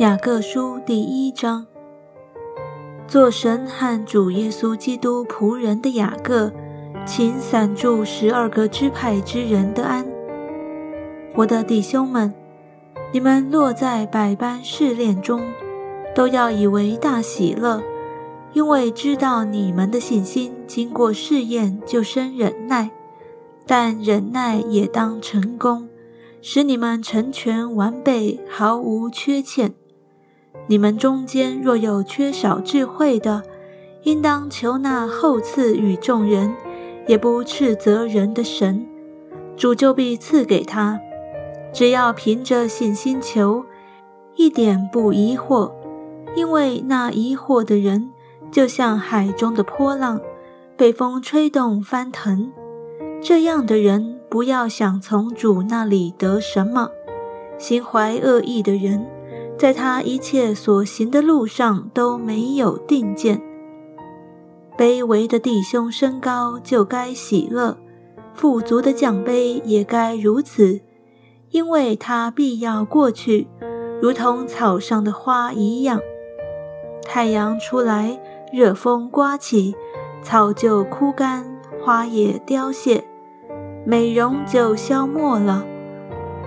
雅各书第一章，做神和主耶稣基督仆人的雅各，请散住十二个支派之人的安。我的弟兄们，你们落在百般试炼中，都要以为大喜乐，因为知道你们的信心经过试验，就生忍耐。但忍耐也当成功，使你们成全完备，毫无缺欠。你们中间若有缺少智慧的，应当求那厚赐与众人，也不斥责人的神，主就必赐给他。只要凭着信心求，一点不疑惑，因为那疑惑的人，就像海中的波浪，被风吹动翻腾。这样的人，不要想从主那里得什么。心怀恶意的人。在他一切所行的路上都没有定见。卑微的弟兄升高就该喜乐，富足的奖杯也该如此，因为他必要过去，如同草上的花一样。太阳出来，热风刮起，草就枯干，花也凋谢，美容就消没了。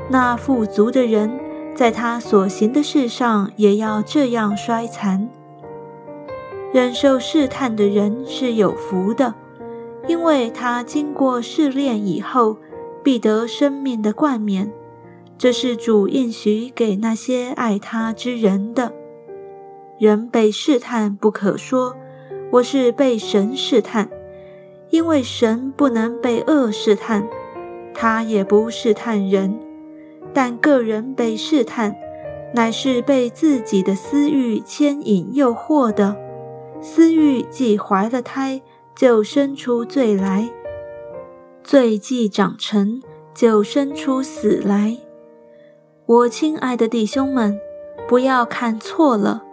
那富足的人。在他所行的事上，也要这样衰残。忍受试探的人是有福的，因为他经过试炼以后，必得生命的冠冕。这是主应许给那些爱他之人的。人被试探，不可说我是被神试探，因为神不能被恶试探，他也不试探人。但个人被试探，乃是被自己的私欲牵引诱惑的。私欲既怀了胎，就生出罪来；罪既长成，就生出死来。我亲爱的弟兄们，不要看错了，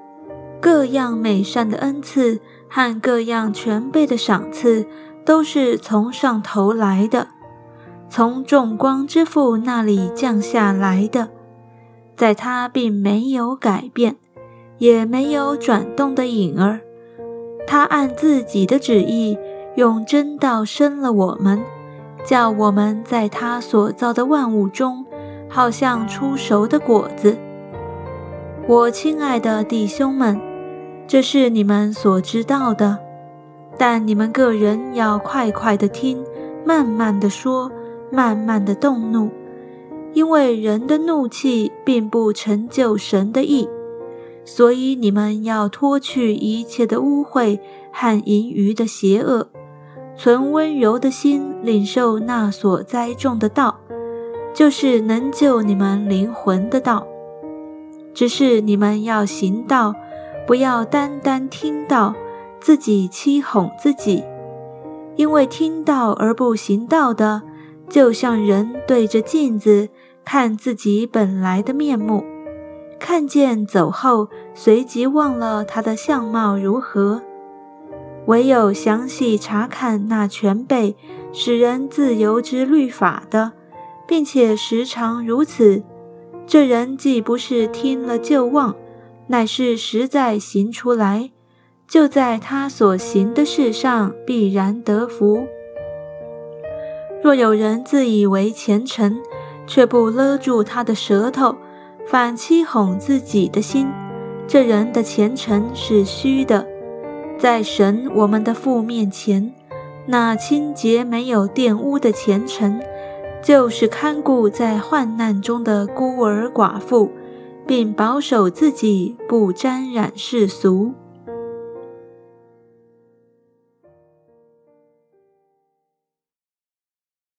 各样美善的恩赐和各样全备的赏赐，都是从上头来的。从众光之父那里降下来的，在他并没有改变，也没有转动的影儿。他按自己的旨意，用真道生了我们，叫我们在他所造的万物中，好像出熟的果子。我亲爱的弟兄们，这是你们所知道的，但你们个人要快快的听，慢慢的说。慢慢的动怒，因为人的怒气并不成就神的意，所以你们要脱去一切的污秽和淫余的邪恶，存温柔的心领受那所栽种的道，就是能救你们灵魂的道。只是你们要行道，不要单单听到，自己欺哄自己，因为听到而不行道的。就像人对着镜子看自己本来的面目，看见走后，随即忘了他的相貌如何。唯有详细查看那全备使人自由之律法的，并且时常如此，这人既不是听了就忘，乃是实在行出来，就在他所行的事上必然得福。若有人自以为虔诚，却不勒住他的舌头，反欺哄自己的心，这人的虔诚是虚的。在神我们的父面前，那清洁没有玷污的虔诚，就是看顾在患难中的孤儿寡妇，并保守自己不沾染世俗。